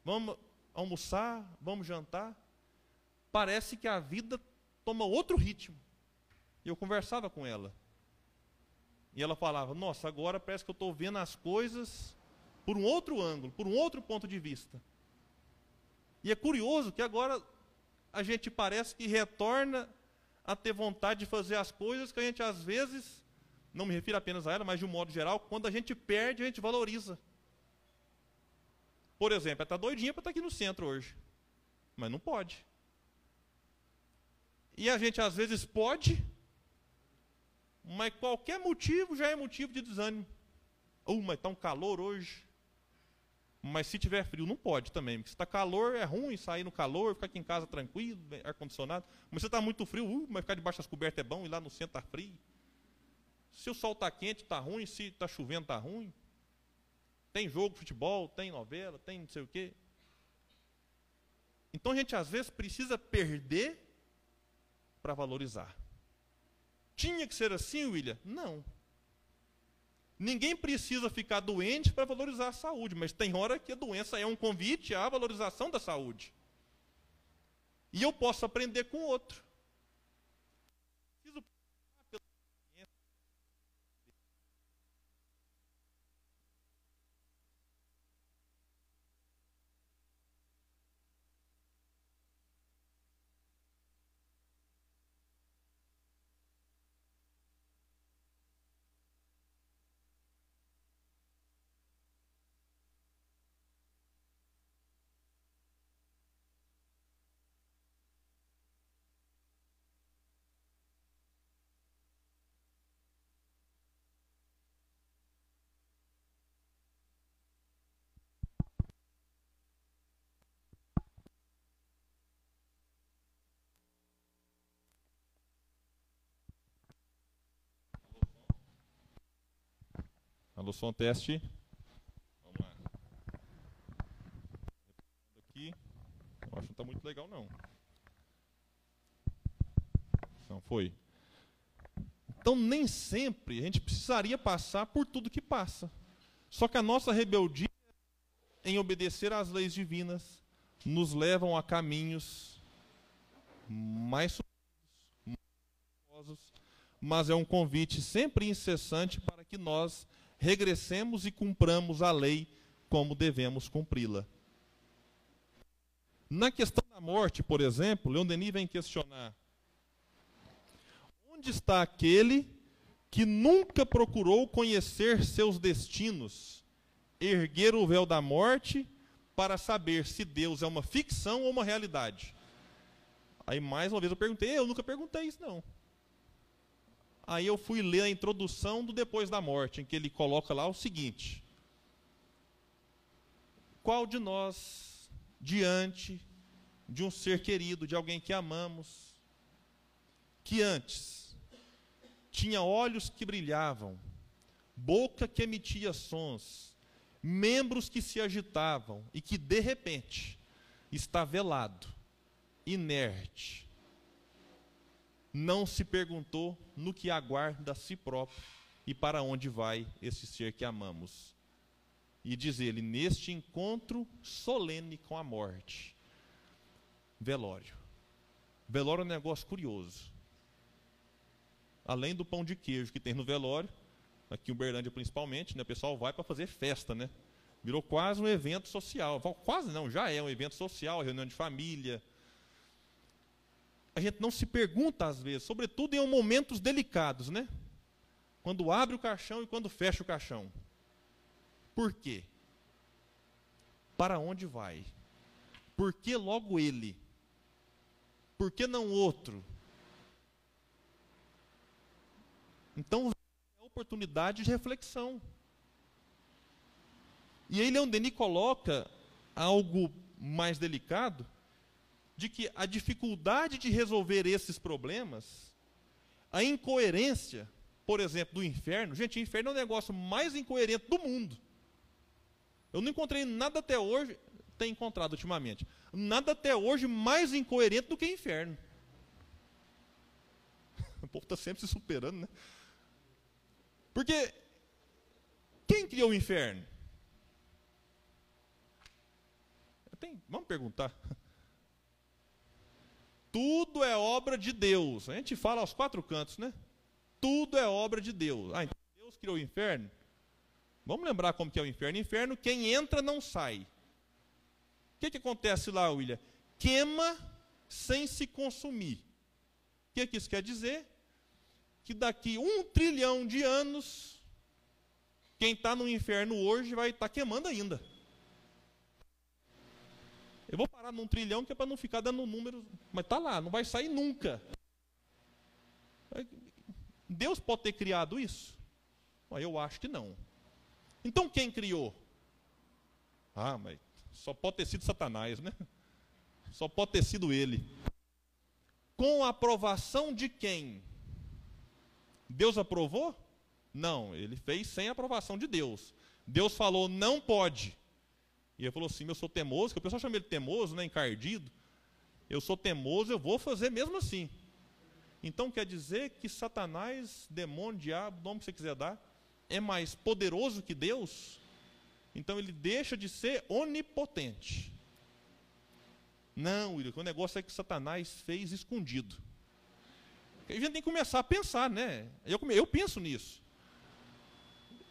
Vamos almoçar, vamos jantar. Parece que a vida toma outro ritmo. Eu conversava com ela. E ela falava: Nossa, agora parece que eu estou vendo as coisas por um outro ângulo, por um outro ponto de vista. E é curioso que agora a gente parece que retorna a ter vontade de fazer as coisas que a gente às vezes, não me refiro apenas a ela, mas de um modo geral, quando a gente perde, a gente valoriza. Por exemplo, ela está doidinha para estar tá aqui no centro hoje, mas não pode. E a gente às vezes pode, mas qualquer motivo já é motivo de desânimo. Uh, mas está um calor hoje. Mas se tiver frio, não pode também. Porque se está calor, é ruim sair no calor, ficar aqui em casa tranquilo, ar-condicionado. Mas se está muito frio, uh, mas ficar debaixo das cobertas é bom, e lá no centro está frio. Se o sol está quente, está ruim. Se está chovendo, está ruim. Tem jogo futebol, tem novela, tem não sei o quê. Então a gente às vezes precisa perder para valorizar. Tinha que ser assim, William? Não. Ninguém precisa ficar doente para valorizar a saúde, mas tem hora que a doença é um convite à valorização da saúde. E eu posso aprender com o outro. Som teste. Vamos lá. Aqui. Eu acho que não está muito legal, não. Não foi. Então, nem sempre a gente precisaria passar por tudo que passa. Só que a nossa rebeldia em obedecer às leis divinas nos levam a caminhos mais mais mas é um convite sempre incessante para que nós regressemos e cumpramos a lei como devemos cumpri-la. Na questão da morte, por exemplo, Leon Denis vem questionar: onde está aquele que nunca procurou conhecer seus destinos, erguer o véu da morte para saber se Deus é uma ficção ou uma realidade? Aí mais uma vez eu perguntei, eu nunca perguntei isso não. Aí eu fui ler a introdução do Depois da Morte, em que ele coloca lá o seguinte: Qual de nós, diante de um ser querido, de alguém que amamos, que antes tinha olhos que brilhavam, boca que emitia sons, membros que se agitavam e que de repente está velado, inerte, não se perguntou no que aguarda a si próprio e para onde vai esse ser que amamos. E diz ele: neste encontro solene com a morte. Velório. Velório é um negócio curioso. Além do pão de queijo que tem no velório, aqui em Uberlândia principalmente, né, o pessoal vai para fazer festa, né? Virou quase um evento social. Quase não, já é um evento social, reunião de família, a gente não se pergunta às vezes, sobretudo em momentos delicados, né? Quando abre o caixão e quando fecha o caixão. Por quê? Para onde vai? Por que logo ele? Por que não outro? Então, é oportunidade de reflexão. E aí Leon Denis coloca algo mais delicado, de que a dificuldade de resolver esses problemas, a incoerência, por exemplo, do inferno, gente, o inferno é o negócio mais incoerente do mundo. Eu não encontrei nada até hoje, tem encontrado ultimamente, nada até hoje mais incoerente do que o inferno. (laughs) O povo está sempre se superando, né? Porque quem criou o inferno? Tem, vamos perguntar. Tudo é obra de Deus. A gente fala aos quatro cantos, né? Tudo é obra de Deus. Ah, então Deus criou o inferno? Vamos lembrar como que é o inferno. Inferno, quem entra não sai. O que, que acontece lá, William? Queima sem se consumir. O que, que isso quer dizer? Que daqui um trilhão de anos, quem está no inferno hoje vai estar tá queimando ainda. Parar num trilhão que é para não ficar dando número, mas está lá, não vai sair nunca. Deus pode ter criado isso? Eu acho que não. Então quem criou? Ah, mas só pode ter sido Satanás, né? Só pode ter sido ele. Com a aprovação de quem? Deus aprovou? Não, ele fez sem a aprovação de Deus. Deus falou, não pode. E ele falou assim: Eu sou temoso, que o pessoal chama ele temoso, né, encardido. Eu sou temoso, eu vou fazer mesmo assim. Então quer dizer que Satanás, demônio, diabo, nome que você quiser dar, é mais poderoso que Deus? Então ele deixa de ser onipotente. Não, o negócio é que Satanás fez escondido. A gente tem que começar a pensar, né? Eu, eu penso nisso.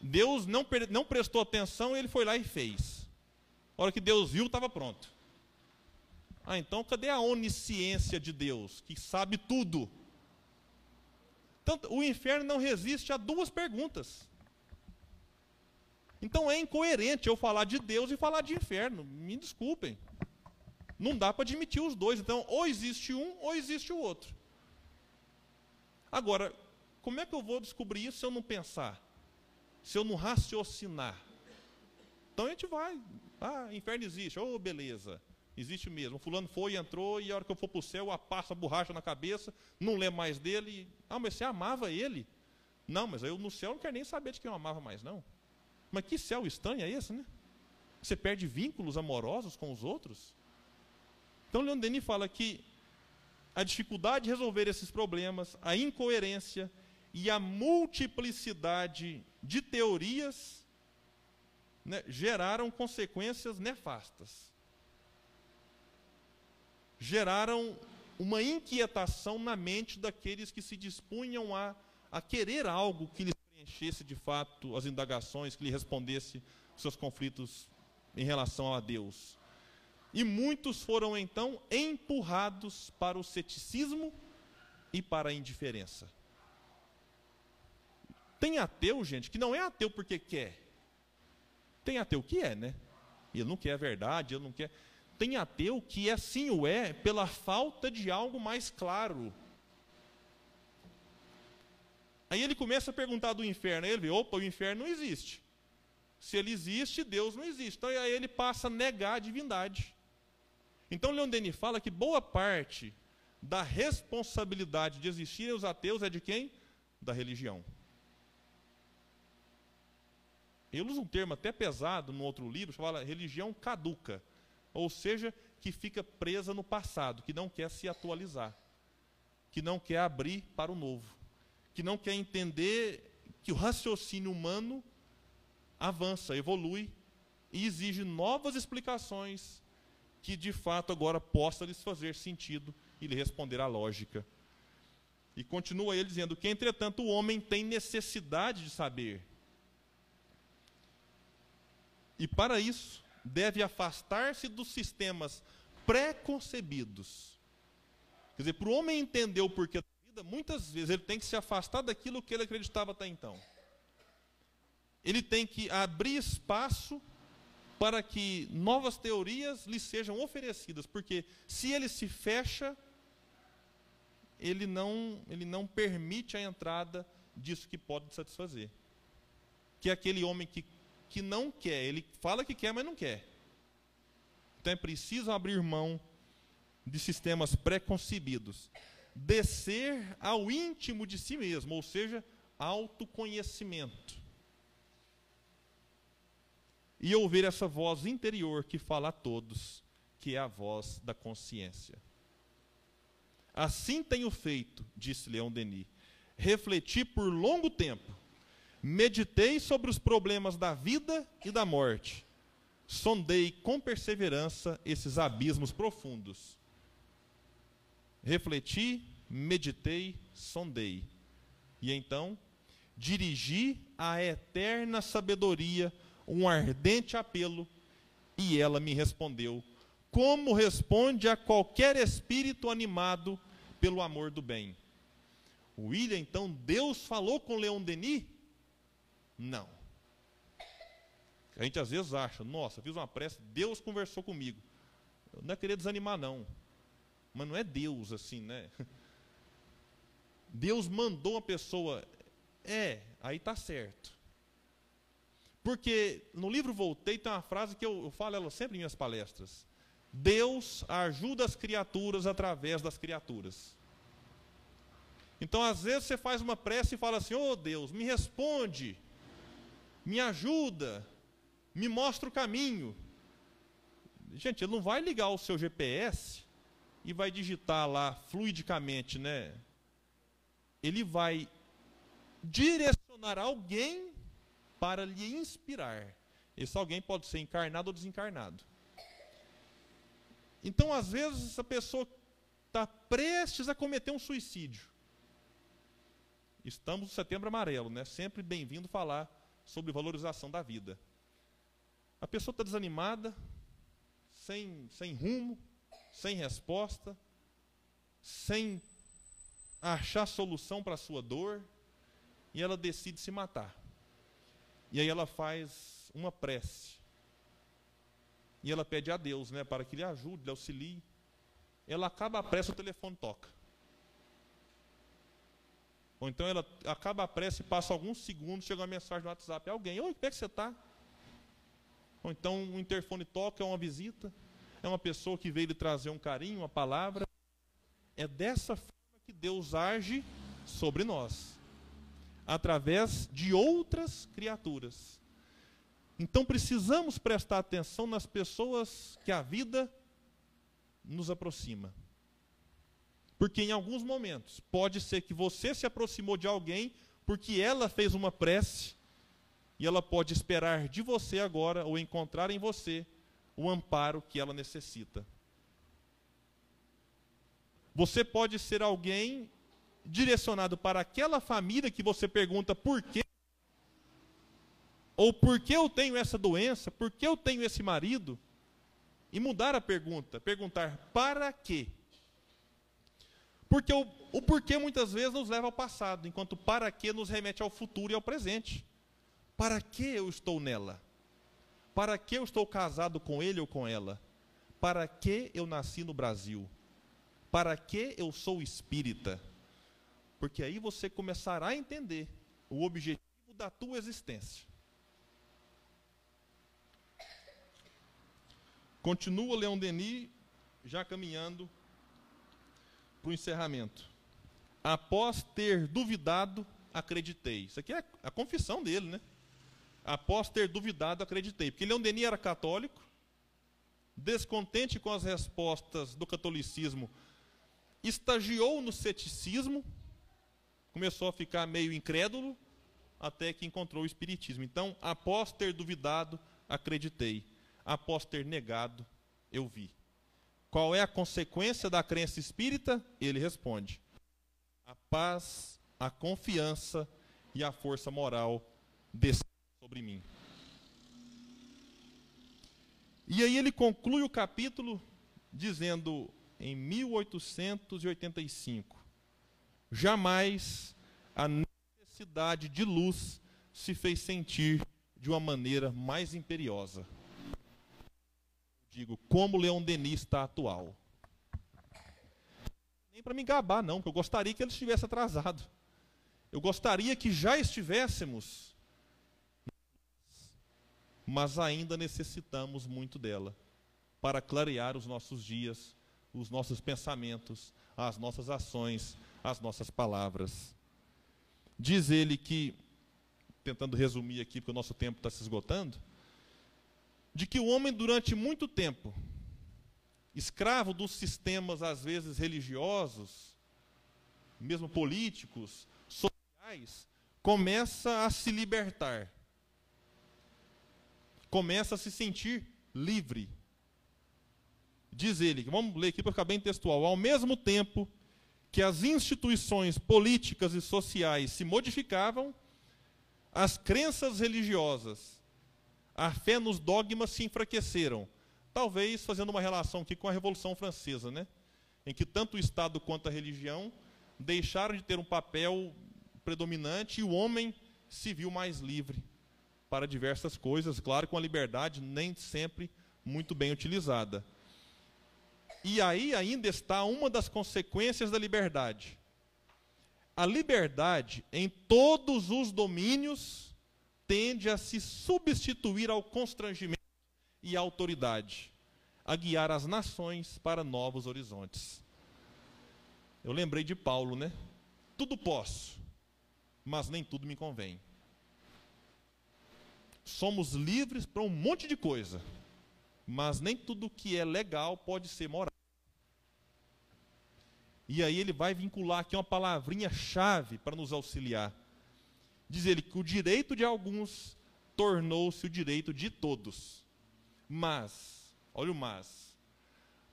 Deus não, não prestou atenção, ele foi lá e fez. A hora que Deus viu, estava pronto. Ah, então cadê a onisciência de Deus, que sabe tudo? Tanto, o inferno não resiste a duas perguntas. Então é incoerente eu falar de Deus e falar de inferno. Me desculpem. Não dá para admitir os dois. Então, ou existe um, ou existe o outro. Agora, como é que eu vou descobrir isso se eu não pensar? Se eu não raciocinar? Então a gente vai, ah, inferno existe. Oh, beleza. Existe mesmo. fulano foi, entrou, e a hora que eu for para o céu, a passa a borracha na cabeça, não lembro mais dele. Ah, mas você amava ele? Não, mas eu no céu não quero nem saber de quem eu amava mais, não. Mas que céu estranho é esse, né? Você perde vínculos amorosos com os outros? Então, Leon Denis fala que a dificuldade de resolver esses problemas, a incoerência e a multiplicidade de teorias né, geraram consequências nefastas. Geraram uma inquietação na mente daqueles que se dispunham a, a querer algo que lhes preenchesse de fato as indagações, que lhe respondesse seus conflitos em relação a Deus. E muitos foram então empurrados para o ceticismo e para a indiferença. Tem ateu, gente, que não é ateu porque quer, tem ateu que é, né? Ele não quer a verdade, ele não quer. Tem ateu que assim o é pela falta de algo mais claro. Aí ele começa a perguntar do inferno, aí ele vê, opa, o inferno não existe. Se ele existe, Deus não existe. Então aí ele passa a negar a divindade. Então Leon Denis fala que boa parte da responsabilidade de existirem os ateus é de quem? Da religião. Ele usa um termo até pesado no outro livro, fala religião caduca, ou seja, que fica presa no passado, que não quer se atualizar, que não quer abrir para o novo, que não quer entender que o raciocínio humano avança, evolui e exige novas explicações que de fato agora possa lhes fazer sentido e lhe responder à lógica. E continua ele dizendo que, entretanto, o homem tem necessidade de saber e para isso, deve afastar-se dos sistemas pré-concebidos. Quer dizer, para o homem entender o porquê da vida, muitas vezes ele tem que se afastar daquilo que ele acreditava até então. Ele tem que abrir espaço para que novas teorias lhe sejam oferecidas, porque se ele se fecha, ele não, ele não permite a entrada disso que pode satisfazer. Que é aquele homem que que não quer. Ele fala que quer, mas não quer. Então é preciso abrir mão de sistemas pré-concebidos. Descer ao íntimo de si mesmo, ou seja, autoconhecimento. E ouvir essa voz interior que fala a todos, que é a voz da consciência. Assim tenho feito, disse Leão Denis, refleti por longo tempo Meditei sobre os problemas da vida e da morte. Sondei com perseverança esses abismos profundos. refleti, meditei, sondei. E então dirigi à eterna sabedoria um ardente apelo, e ela me respondeu, como responde a qualquer espírito animado pelo amor do bem. William, então, Deus falou com Leon Denis? Não. A gente às vezes acha, nossa, fiz uma prece, Deus conversou comigo. não é querer desanimar, não. Mas não é Deus assim, né? Deus mandou uma pessoa. É, aí está certo. Porque no livro Voltei tem uma frase que eu, eu falo ela sempre em minhas palestras. Deus ajuda as criaturas através das criaturas. Então, às vezes, você faz uma prece e fala assim: Ô oh, Deus, me responde, me ajuda, me mostra o caminho. Gente, ele não vai ligar o seu GPS e vai digitar lá fluidicamente, né? Ele vai direcionar alguém para lhe inspirar. Esse alguém pode ser encarnado ou desencarnado. Então, às vezes, essa pessoa está prestes a cometer um suicídio. Estamos no setembro amarelo, né? Sempre bem-vindo falar sobre valorização da vida. A pessoa está desanimada, sem, sem rumo, sem resposta, sem achar solução para a sua dor, e ela decide se matar. E aí ela faz uma prece. E ela pede a Deus, né, para que lhe ajude, lhe auxilie. Ela acaba a prece, o telefone toca. Ou então ela acaba a prece, passa alguns segundos, chega uma mensagem no WhatsApp, alguém, oi, como é que você está? Ou então um interfone toca, é uma visita, é uma pessoa que veio lhe trazer um carinho, uma palavra. É dessa forma que Deus age sobre nós, através de outras criaturas. Então precisamos prestar atenção nas pessoas que a vida nos aproxima. Porque em alguns momentos pode ser que você se aproximou de alguém porque ela fez uma prece e ela pode esperar de você agora ou encontrar em você o amparo que ela necessita. Você pode ser alguém direcionado para aquela família que você pergunta por quê? Ou por que eu tenho essa doença? Por que eu tenho esse marido? E mudar a pergunta, perguntar para quê? Porque o, o porquê muitas vezes nos leva ao passado, enquanto para que nos remete ao futuro e ao presente. Para que eu estou nela? Para que eu estou casado com ele ou com ela? Para que eu nasci no Brasil? Para que eu sou espírita? Porque aí você começará a entender o objetivo da tua existência. Continua Leon Denis, já caminhando para o encerramento. Após ter duvidado, acreditei. Isso aqui é a confissão dele, né? Após ter duvidado, acreditei. Porque Leon Denis era católico, descontente com as respostas do catolicismo, estagiou no ceticismo, começou a ficar meio incrédulo, até que encontrou o Espiritismo. Então, após ter duvidado, acreditei. Após ter negado, eu vi. Qual é a consequência da crença espírita? Ele responde: a paz, a confiança e a força moral descem sobre mim. E aí ele conclui o capítulo dizendo em 1885: jamais a necessidade de luz se fez sentir de uma maneira mais imperiosa digo, como Leon Denis está atual. Nem para me gabar, não, porque eu gostaria que ele estivesse atrasado. Eu gostaria que já estivéssemos, mas ainda necessitamos muito dela para clarear os nossos dias, os nossos pensamentos, as nossas ações, as nossas palavras. Diz ele que, tentando resumir aqui, porque o nosso tempo está se esgotando, de que o homem, durante muito tempo, escravo dos sistemas, às vezes religiosos, mesmo políticos, sociais, começa a se libertar, começa a se sentir livre. Diz ele, vamos ler aqui para ficar bem textual. Ao mesmo tempo que as instituições políticas e sociais se modificavam, as crenças religiosas, a fé nos dogmas se enfraqueceram. Talvez fazendo uma relação aqui com a Revolução Francesa, né? em que tanto o Estado quanto a religião deixaram de ter um papel predominante e o homem se viu mais livre para diversas coisas, claro, com a liberdade nem sempre muito bem utilizada. E aí ainda está uma das consequências da liberdade. A liberdade, em todos os domínios, tende a se substituir ao constrangimento e à autoridade, a guiar as nações para novos horizontes. Eu lembrei de Paulo, né? Tudo posso, mas nem tudo me convém. Somos livres para um monte de coisa mas nem tudo que é legal pode ser moral. E aí ele vai vincular aqui uma palavrinha chave para nos auxiliar. Diz ele que o direito de alguns tornou-se o direito de todos. Mas, olha o mas,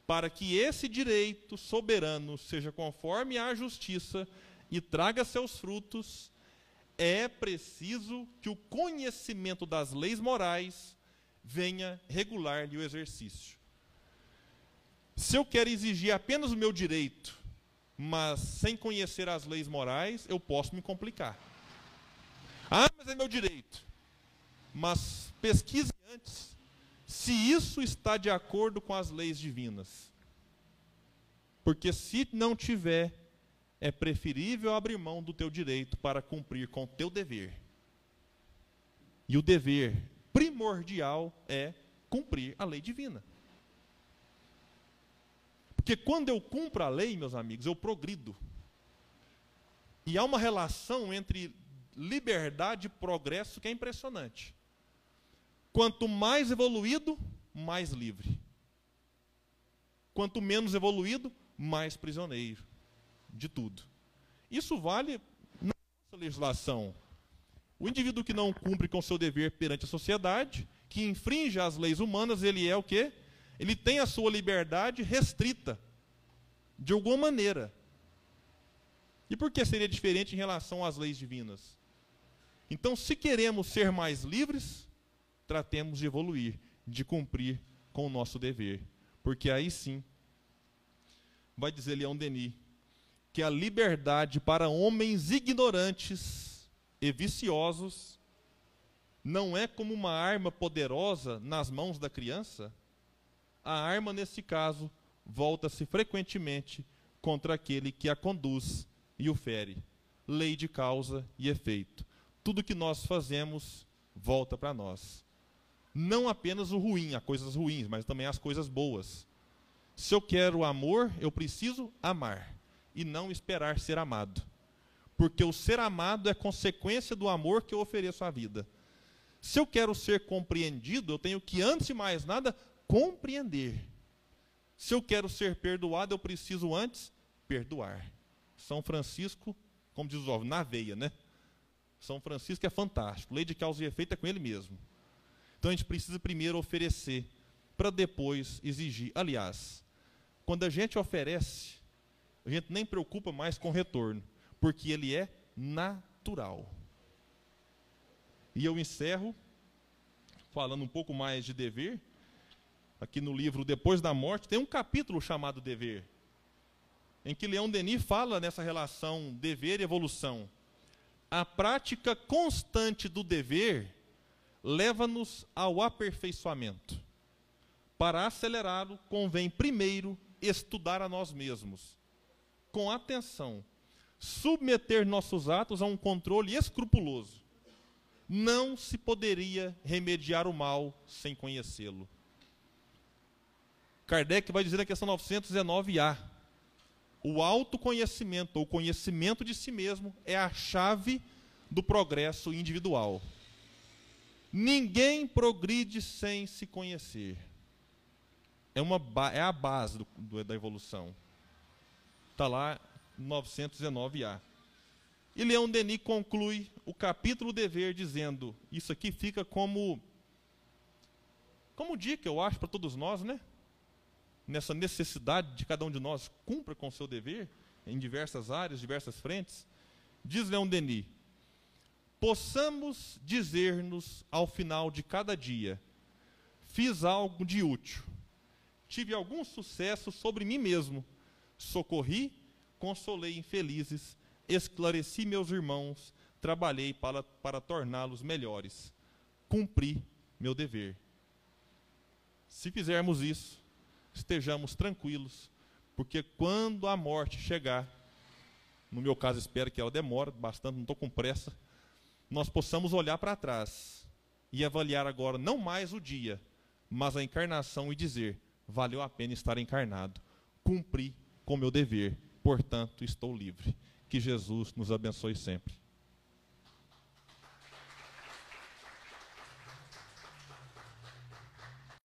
para que esse direito soberano seja conforme à justiça e traga seus frutos, é preciso que o conhecimento das leis morais venha regular-lhe o exercício. Se eu quero exigir apenas o meu direito, mas sem conhecer as leis morais, eu posso me complicar. Ah, mas é meu direito. Mas pesquise antes se isso está de acordo com as leis divinas. Porque se não tiver, é preferível abrir mão do teu direito para cumprir com o teu dever. E o dever primordial é cumprir a lei divina. Porque quando eu cumpro a lei, meus amigos, eu progrido. E há uma relação entre liberdade e progresso que é impressionante. Quanto mais evoluído, mais livre. Quanto menos evoluído, mais prisioneiro de tudo. Isso vale na nossa legislação o indivíduo que não cumpre com seu dever perante a sociedade, que infringe as leis humanas, ele é o quê? Ele tem a sua liberdade restrita, de alguma maneira. E por que seria diferente em relação às leis divinas? Então, se queremos ser mais livres, tratemos de evoluir, de cumprir com o nosso dever. Porque aí sim, vai dizer Leão Denis, que a liberdade para homens ignorantes e viciosos não é como uma arma poderosa nas mãos da criança? A arma, nesse caso, volta-se frequentemente contra aquele que a conduz e o fere. Lei de causa e efeito. Tudo que nós fazemos volta para nós. Não apenas o ruim, as coisas ruins, mas também as coisas boas. Se eu quero amor, eu preciso amar e não esperar ser amado porque o ser amado é consequência do amor que eu ofereço à vida. Se eu quero ser compreendido, eu tenho que, antes de mais nada, compreender. Se eu quero ser perdoado, eu preciso antes perdoar. São Francisco, como diz o jovem, na veia, né? São Francisco é fantástico. Lei de causa e efeito é com ele mesmo. Então a gente precisa primeiro oferecer, para depois exigir. Aliás, quando a gente oferece, a gente nem preocupa mais com retorno porque ele é natural. E eu encerro falando um pouco mais de dever. Aqui no livro Depois da Morte tem um capítulo chamado Dever, em que Leão Denis fala nessa relação dever e evolução. A prática constante do dever leva-nos ao aperfeiçoamento. Para acelerá-lo, convém primeiro estudar a nós mesmos, com atenção submeter nossos atos a um controle escrupuloso. Não se poderia remediar o mal sem conhecê-lo. Kardec vai dizer na questão 919A: o autoconhecimento, ou conhecimento de si mesmo, é a chave do progresso individual. Ninguém progride sem se conhecer. É, uma, é a base do, do, da evolução. Está lá 919A. E Leão Denis conclui o capítulo dever dizendo: isso aqui fica como como dica, eu acho, para todos nós, né? Nessa necessidade de cada um de nós cumpra com o seu dever em diversas áreas, diversas frentes, diz Leon Denis: possamos dizer-nos ao final de cada dia: fiz algo de útil, tive algum sucesso sobre mim mesmo, socorri, consolei infelizes, esclareci meus irmãos, trabalhei para, para torná-los melhores, cumpri meu dever. Se fizermos isso, estejamos tranquilos, porque quando a morte chegar, no meu caso espero que ela demore bastante, não estou com pressa, nós possamos olhar para trás e avaliar agora não mais o dia, mas a encarnação e dizer: valeu a pena estar encarnado, cumpri com meu dever, portanto estou livre. Que Jesus nos abençoe sempre.